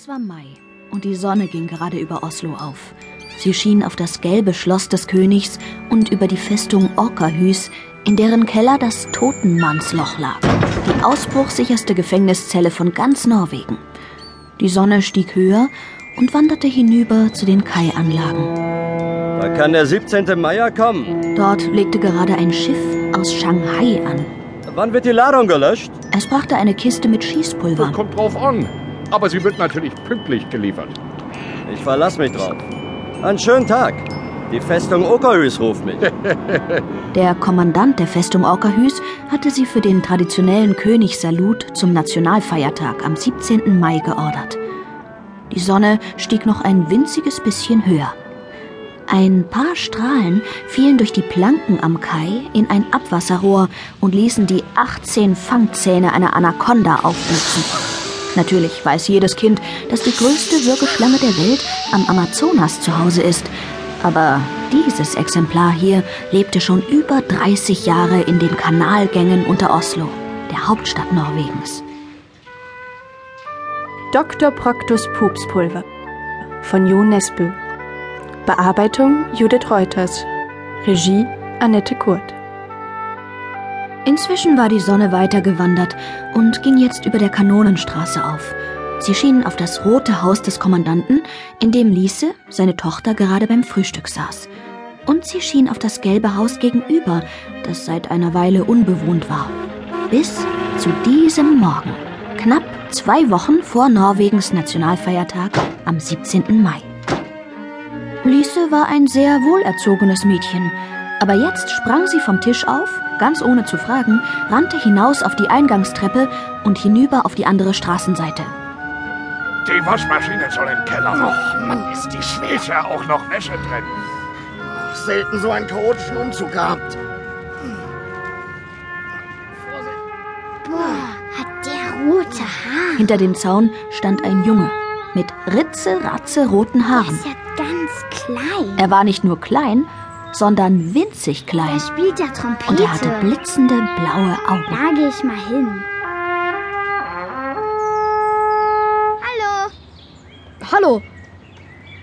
Es war Mai und die Sonne ging gerade über Oslo auf. Sie schien auf das gelbe Schloss des Königs und über die Festung Orkahus, in deren Keller das Totenmannsloch lag, die ausbruchsicherste Gefängniszelle von ganz Norwegen. Die Sonne stieg höher und wanderte hinüber zu den Kai-Anlagen. Da kann der 17. Mai kommen. Dort legte gerade ein Schiff aus Shanghai an. Wann wird die Ladung gelöscht? Es brachte eine Kiste mit Schießpulver. Das kommt drauf an. Aber sie wird natürlich pünktlich geliefert. Ich verlass mich drauf. Einen schönen Tag. Die Festung Okerhus ruft mich. Der Kommandant der Festung Orkahus hatte sie für den traditionellen Königssalut zum Nationalfeiertag am 17. Mai geordert. Die Sonne stieg noch ein winziges bisschen höher. Ein paar Strahlen fielen durch die Planken am Kai in ein Abwasserrohr und ließen die 18 Fangzähne einer Anaconda aufblitzen. Natürlich weiß jedes Kind, dass die größte Würgeschlange der Welt am Amazonas zu Hause ist. Aber dieses Exemplar hier lebte schon über 30 Jahre in den Kanalgängen unter Oslo, der Hauptstadt Norwegens. Dr. Proctus Pupspulver von Jo Nesbø. Bearbeitung Judith Reuters. Regie Annette Kurt. Inzwischen war die Sonne weitergewandert und ging jetzt über der Kanonenstraße auf. Sie schien auf das rote Haus des Kommandanten, in dem Liese, seine Tochter, gerade beim Frühstück saß. Und sie schien auf das gelbe Haus gegenüber, das seit einer Weile unbewohnt war. Bis zu diesem Morgen, knapp zwei Wochen vor Norwegens Nationalfeiertag am 17. Mai. Lise war ein sehr wohlerzogenes Mädchen, aber jetzt sprang sie vom Tisch auf, ganz ohne zu fragen, rannte hinaus auf die Eingangstreppe und hinüber auf die andere Straßenseite. Die Waschmaschine soll im Keller. Och, Mann, ist die schwer. Ist ja auch noch Wäsche drin. Selten so einen chaotischen Umzug gehabt. Boah, hat der rote Haar. Hinter dem Zaun stand ein Junge mit ritze-ratze roten Haaren. ist ja ganz klein. Er war nicht nur klein, sondern winzig klein. spielt ja Trompete. Und er hatte blitzende blaue Augen. Da gehe ich mal hin. Hallo. Hallo,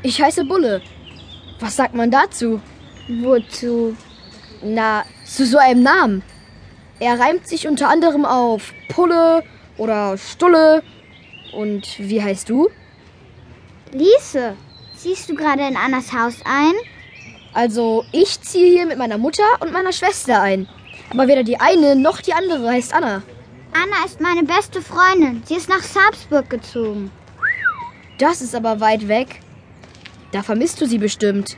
ich heiße Bulle. Was sagt man dazu? Wozu? Na, zu so einem Namen. Er reimt sich unter anderem auf Pulle oder Stulle. Und wie heißt du? Lise, ziehst du gerade in Annas Haus ein? Also, ich ziehe hier mit meiner Mutter und meiner Schwester ein. Aber weder die eine noch die andere heißt Anna. Anna ist meine beste Freundin. Sie ist nach Salzburg gezogen. Das ist aber weit weg. Da vermisst du sie bestimmt.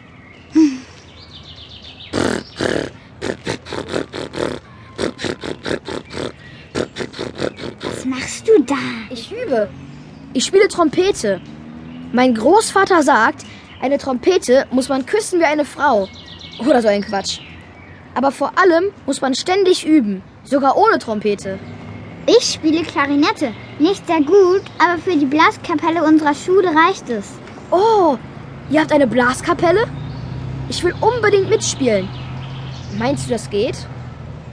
Was machst du da? Ich übe. Ich spiele Trompete. Mein Großvater sagt, eine Trompete muss man küssen wie eine Frau. Oder so ein Quatsch. Aber vor allem muss man ständig üben. Sogar ohne Trompete. Ich spiele Klarinette. Nicht sehr gut, aber für die Blaskapelle unserer Schule reicht es. Oh, ihr habt eine Blaskapelle? Ich will unbedingt mitspielen. Meinst du, das geht?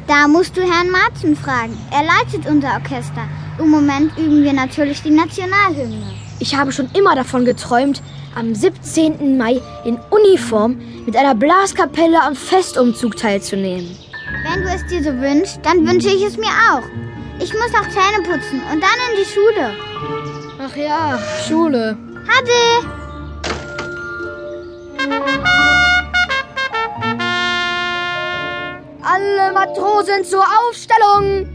Da musst du Herrn Martin fragen. Er leitet unser Orchester. Im Moment üben wir natürlich die Nationalhymne. Ich habe schon immer davon geträumt, am 17. Mai in Uniform mit einer Blaskapelle am Festumzug teilzunehmen. Wenn du es dir so wünschst, dann wünsche ich es mir auch. Ich muss noch Zähne putzen und dann in die Schule. Ach ja, Schule. Hade! Alle Matrosen zur Aufstellung!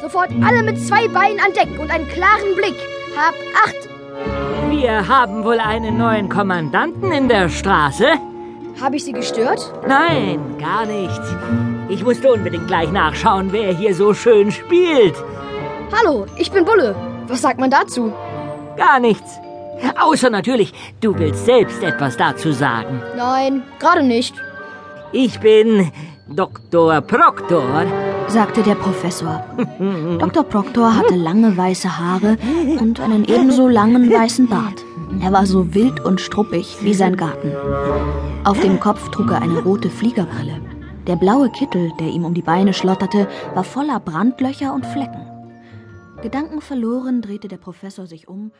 Sofort alle mit zwei Beinen an Deck und einen klaren Blick. Hab acht! Wir haben wohl einen neuen Kommandanten in der Straße? Habe ich Sie gestört? Nein, gar nicht. Ich musste unbedingt gleich nachschauen, wer hier so schön spielt. Hallo, ich bin Bulle. Was sagt man dazu? Gar nichts. Außer natürlich, du willst selbst etwas dazu sagen. Nein, gerade nicht. Ich bin Dr. Proctor. Sagte der Professor. Dr. Proctor hatte lange weiße Haare und einen ebenso langen weißen Bart. Er war so wild und struppig wie sein Garten. Auf dem Kopf trug er eine rote Fliegerbrille. Der blaue Kittel, der ihm um die Beine schlotterte, war voller Brandlöcher und Flecken. Gedankenverloren drehte der Professor sich um